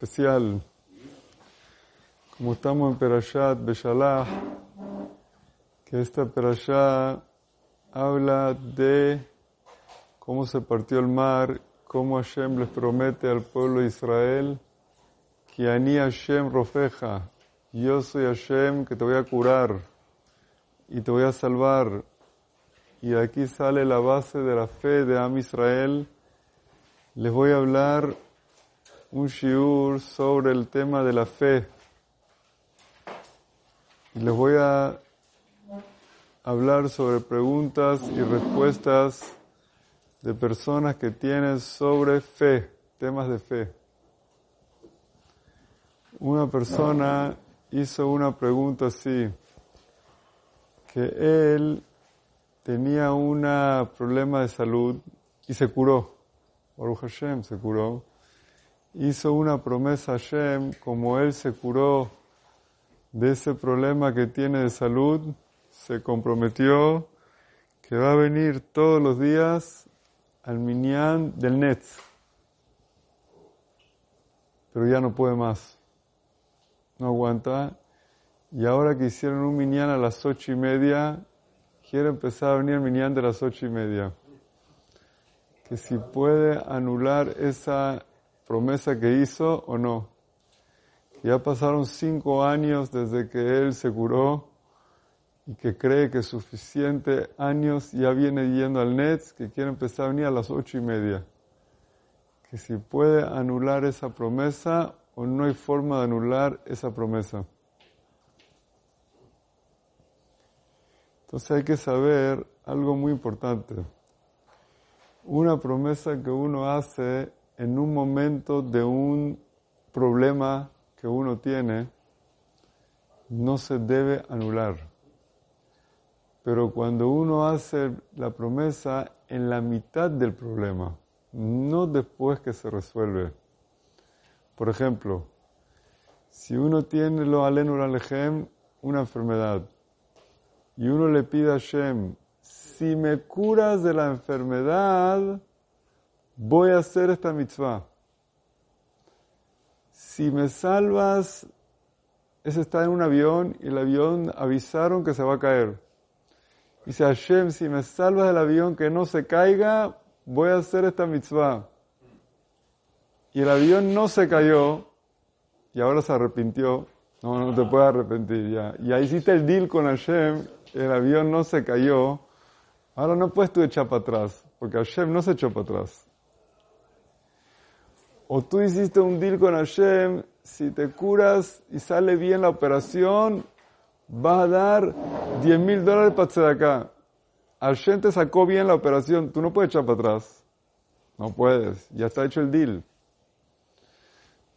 especial. Como estamos en Perashat Beshalach, que esta Perashá habla de cómo se partió el mar, cómo Hashem les promete al pueblo de Israel que Ani Hashem Rofeja, yo soy Hashem que te voy a curar y te voy a salvar. Y aquí sale la base de la fe de Am Israel. Les voy a hablar un shiur sobre el tema de la fe. Y les voy a hablar sobre preguntas y respuestas de personas que tienen sobre fe, temas de fe. Una persona hizo una pregunta así, que él tenía un problema de salud y se curó. Baruch Hashem se curó hizo una promesa a Hashem, como él se curó de ese problema que tiene de salud, se comprometió que va a venir todos los días al Minyan del Netz. Pero ya no puede más. No aguanta. Y ahora que hicieron un Minyan a las ocho y media, quiere empezar a venir el Minyan de las ocho y media. Que si puede anular esa promesa que hizo o no. Ya pasaron cinco años desde que él se curó y que cree que suficiente años ya viene yendo al NETS, que quiere empezar a venir a las ocho y media. Que si puede anular esa promesa o no hay forma de anular esa promesa. Entonces hay que saber algo muy importante. Una promesa que uno hace en un momento de un problema que uno tiene, no se debe anular. Pero cuando uno hace la promesa en la mitad del problema, no después que se resuelve. Por ejemplo, si uno tiene lo alenur alejem, una enfermedad, y uno le pide a Shem, si me curas de la enfermedad, voy a hacer esta mitzvah. Si me salvas, ese está en un avión y el avión avisaron que se va a caer. Dice Hashem, si me salvas del avión que no se caiga, voy a hacer esta mitzvah. Y el avión no se cayó y ahora se arrepintió. No, no te puedes arrepentir ya. Y ahí hiciste el deal con Hashem, el avión no se cayó. Ahora no puedes tú echar para atrás, porque Hashem no se echó para atrás. O tú hiciste un deal con Hashem, si te curas y sale bien la operación, vas a dar 10 mil dólares para acá. Hashem te sacó bien la operación, tú no puedes echar para atrás. No puedes, ya está hecho el deal.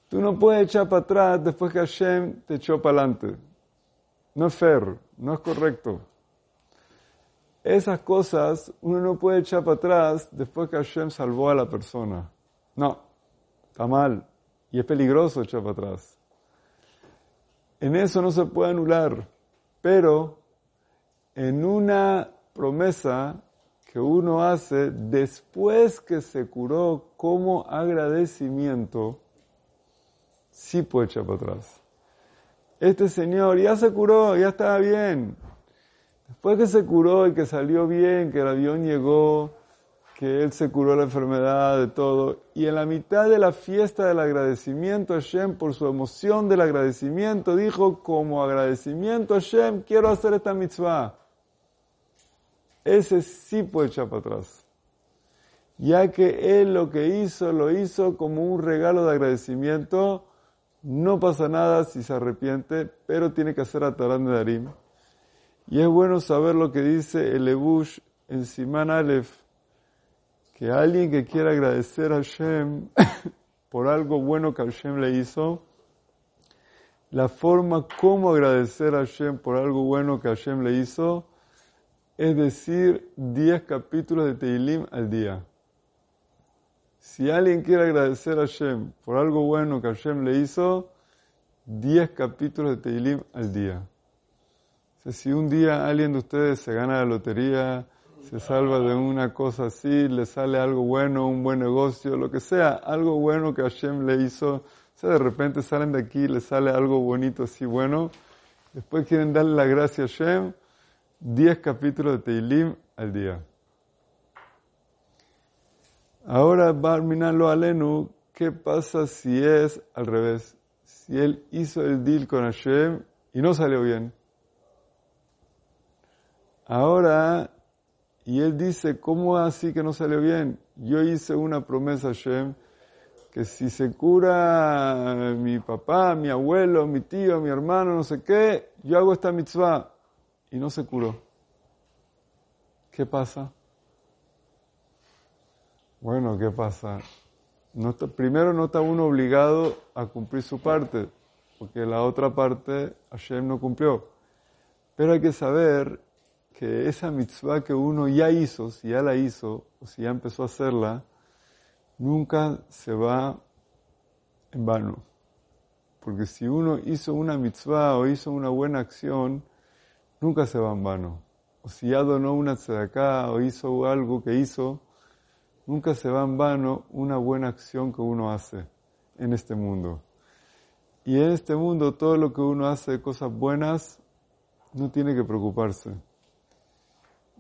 Tú no puedes echar para atrás después que Hashem te echó para adelante. No es fair, no es correcto. Esas cosas uno no puede echar para atrás después que Hashem salvó a la persona. No. Mal. Y es peligroso echar para atrás. En eso no se puede anular. Pero en una promesa que uno hace después que se curó como agradecimiento, sí puede echar para atrás. Este señor ya se curó, ya estaba bien. Después que se curó y que salió bien, que el avión llegó, que él se curó la enfermedad, de todo. Y en la mitad de la fiesta del agradecimiento a Hashem, por su emoción del agradecimiento, dijo, como agradecimiento a Hashem, quiero hacer esta mitzvah. Ese sí puede echar para atrás. Ya que él lo que hizo, lo hizo como un regalo de agradecimiento, no pasa nada si se arrepiente, pero tiene que hacer Atarán de Darim. Y es bueno saber lo que dice el Ebush en Siman Aleph, que alguien que quiera agradecer a Hashem por algo bueno que Hashem le hizo, la forma como agradecer a Hashem por algo bueno que Hashem le hizo es decir 10 capítulos de Teilim al día. Si alguien quiere agradecer a Hashem por algo bueno que Hashem le hizo, 10 capítulos de Teilim al día. si un día alguien de ustedes se gana la lotería, se salva de una cosa así, le sale algo bueno, un buen negocio, lo que sea, algo bueno que Hashem le hizo, sea, de repente salen de aquí, les sale algo bonito así bueno, después quieren darle la gracia a Shem, 10 capítulos de Teilim al día. Ahora, Barminalo Alenu, ¿qué pasa si es al revés? Si él hizo el deal con Hashem y no salió bien. Ahora, y él dice, ¿cómo así que no salió bien? Yo hice una promesa a Hashem que si se cura mi papá, mi abuelo, mi tío, mi hermano, no sé qué, yo hago esta mitzvah. Y no se curó. ¿Qué pasa? Bueno, ¿qué pasa? No primero no está uno obligado a cumplir su parte, porque la otra parte Hashem no cumplió. Pero hay que saber que esa mitzvah que uno ya hizo, si ya la hizo o si ya empezó a hacerla, nunca se va en vano. Porque si uno hizo una mitzvah o hizo una buena acción, nunca se va en vano. O si ya donó una tzedakah o hizo algo que hizo, Nunca se va en vano una buena acción que uno hace en este mundo. Y en este mundo todo lo que uno hace de cosas buenas no tiene que preocuparse.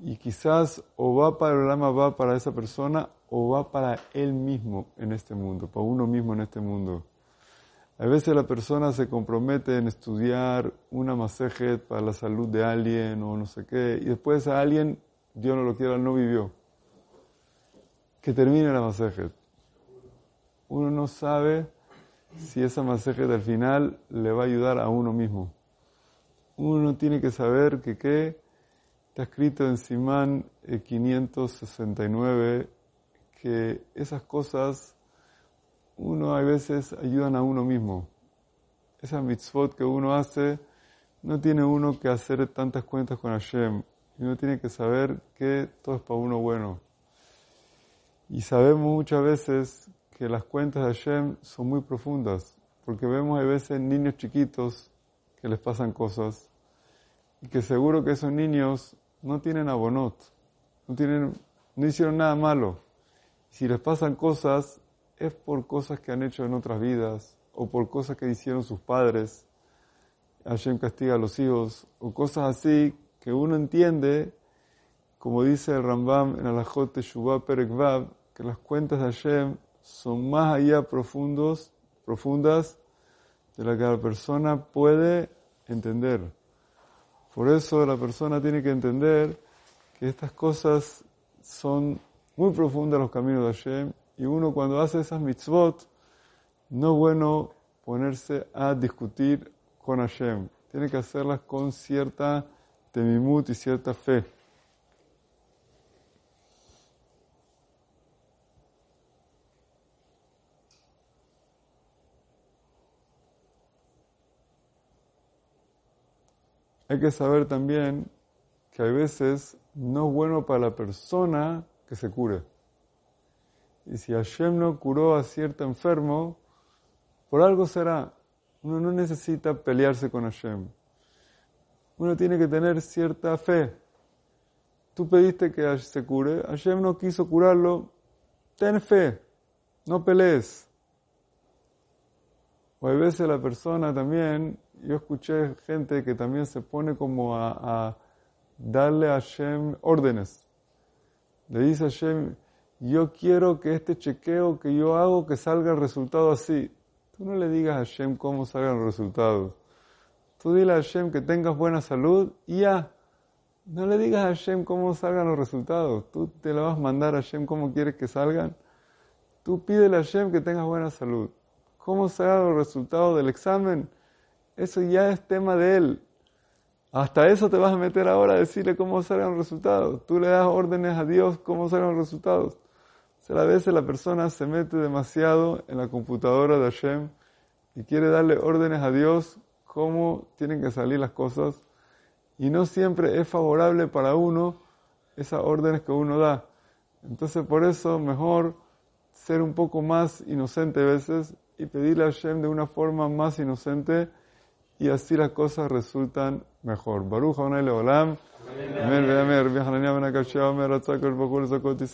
Y quizás o va para el alma, va para esa persona o va para él mismo en este mundo, para uno mismo en este mundo. A veces la persona se compromete en estudiar una masejet para la salud de alguien o no sé qué, y después a alguien, Dios no lo quiera, no vivió que termine la masajet. Uno no sabe si esa masajet al final le va a ayudar a uno mismo. Uno tiene que saber que qué está escrito en Simán 569 que esas cosas uno a veces ayudan a uno mismo. Esa mitzvot que uno hace, no tiene uno que hacer tantas cuentas con Hashem. Uno tiene que saber que todo es para uno bueno. Y sabemos muchas veces que las cuentas de Hashem son muy profundas, porque vemos a veces niños chiquitos que les pasan cosas y que seguro que esos niños no tienen abonot, no, tienen, no hicieron nada malo. Si les pasan cosas es por cosas que han hecho en otras vidas o por cosas que hicieron sus padres. Hashem castiga a los hijos o cosas así que uno entiende, como dice el Rambam en Alajot Teshuvah Perek que las cuentas de Hashem son más allá profundos, profundas de lo que la persona puede entender. Por eso la persona tiene que entender que estas cosas son muy profundas los caminos de Hashem y uno cuando hace esas mitzvot no es bueno ponerse a discutir con Hashem. Tiene que hacerlas con cierta temimut y cierta fe. Hay que saber también que a veces no es bueno para la persona que se cure. Y si Hashem no curó a cierto enfermo, por algo será. Uno no necesita pelearse con Hashem. Uno tiene que tener cierta fe. Tú pediste que se cure, Hashem no quiso curarlo, ten fe, no pelees. O a veces la persona también yo escuché gente que también se pone como a, darle a Hashem órdenes. Le dice a Hashem, yo quiero que este chequeo que yo hago que salga el resultado así. Tú no le digas a Hashem cómo salgan los resultados. Tú dile a Hashem que tengas buena salud y ya. No le digas a Hashem cómo salgan los resultados. Tú te lo vas a mandar a Hashem cómo quieres que salgan. Tú pídele a Hashem que tengas buena salud. ¿Cómo salgan los resultados del examen? Eso ya es tema de él. Hasta eso te vas a meter ahora a decirle cómo salgan los resultados. Tú le das órdenes a Dios cómo salgan los resultados. O sea, a veces la persona se mete demasiado en la computadora de Hashem y quiere darle órdenes a Dios cómo tienen que salir las cosas. Y no siempre es favorable para uno esas órdenes que uno da. Entonces por eso mejor ser un poco más inocente a veces y pedirle a Hashem de una forma más inocente y así las cosas resultan mejor. Baruch Adonai Leolam. Amén. Amén.